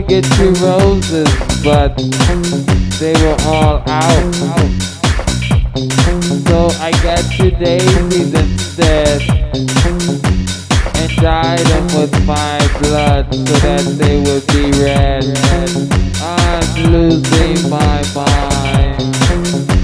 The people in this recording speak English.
to get two roses, but they were all out. So I got two daisies instead and dyed them with my blood so that they would be red. I'm losing my mind.